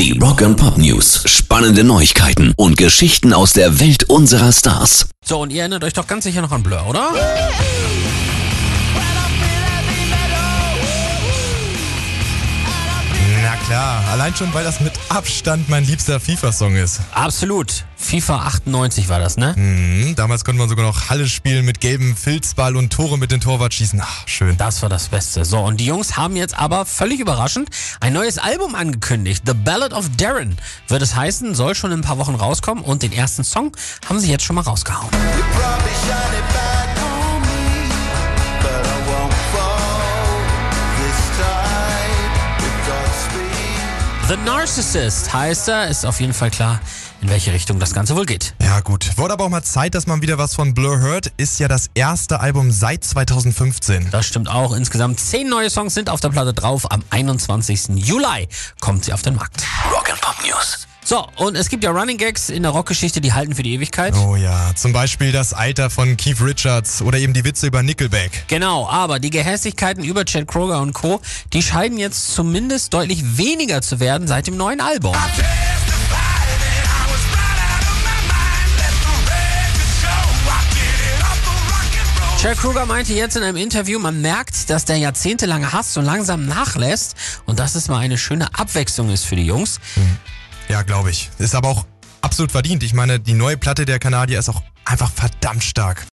Die Rock and Pop News. Spannende Neuigkeiten und Geschichten aus der Welt unserer Stars. So, und ihr erinnert euch doch ganz sicher noch an Blur, oder? Klar, allein schon, weil das mit Abstand mein liebster FIFA-Song ist. Absolut. FIFA 98 war das, ne? Mhm, damals konnte man sogar noch Halle spielen mit gelbem Filzball und Tore mit dem Torwart schießen. Ach, schön. Das war das Beste. So, und die Jungs haben jetzt aber völlig überraschend ein neues Album angekündigt. The Ballad of Darren wird es heißen, soll schon in ein paar Wochen rauskommen und den ersten Song haben sie jetzt schon mal rausgehauen. The Narcissist heißt er, ist auf jeden Fall klar, in welche Richtung das Ganze wohl geht. Ja gut, wurde aber auch mal Zeit, dass man wieder was von Blur hört. Ist ja das erste Album seit 2015. Das stimmt auch. Insgesamt zehn neue Songs sind auf der Platte drauf. Am 21. Juli kommt sie auf den Markt. Rock and Pop News. So, und es gibt ja Running Gags in der Rockgeschichte, die halten für die Ewigkeit. Oh ja, zum Beispiel das Alter von Keith Richards oder eben die Witze über Nickelback. Genau, aber die Gehässigkeiten über Chad Kroger und Co., die scheinen jetzt zumindest deutlich weniger zu werden seit dem neuen Album. Chad Kruger meinte jetzt in einem Interview, man merkt, dass der jahrzehntelange Hass so langsam nachlässt und dass es mal eine schöne Abwechslung ist für die Jungs. Ja, glaube ich. Ist aber auch absolut verdient. Ich meine, die neue Platte der Kanadier ist auch einfach verdammt stark.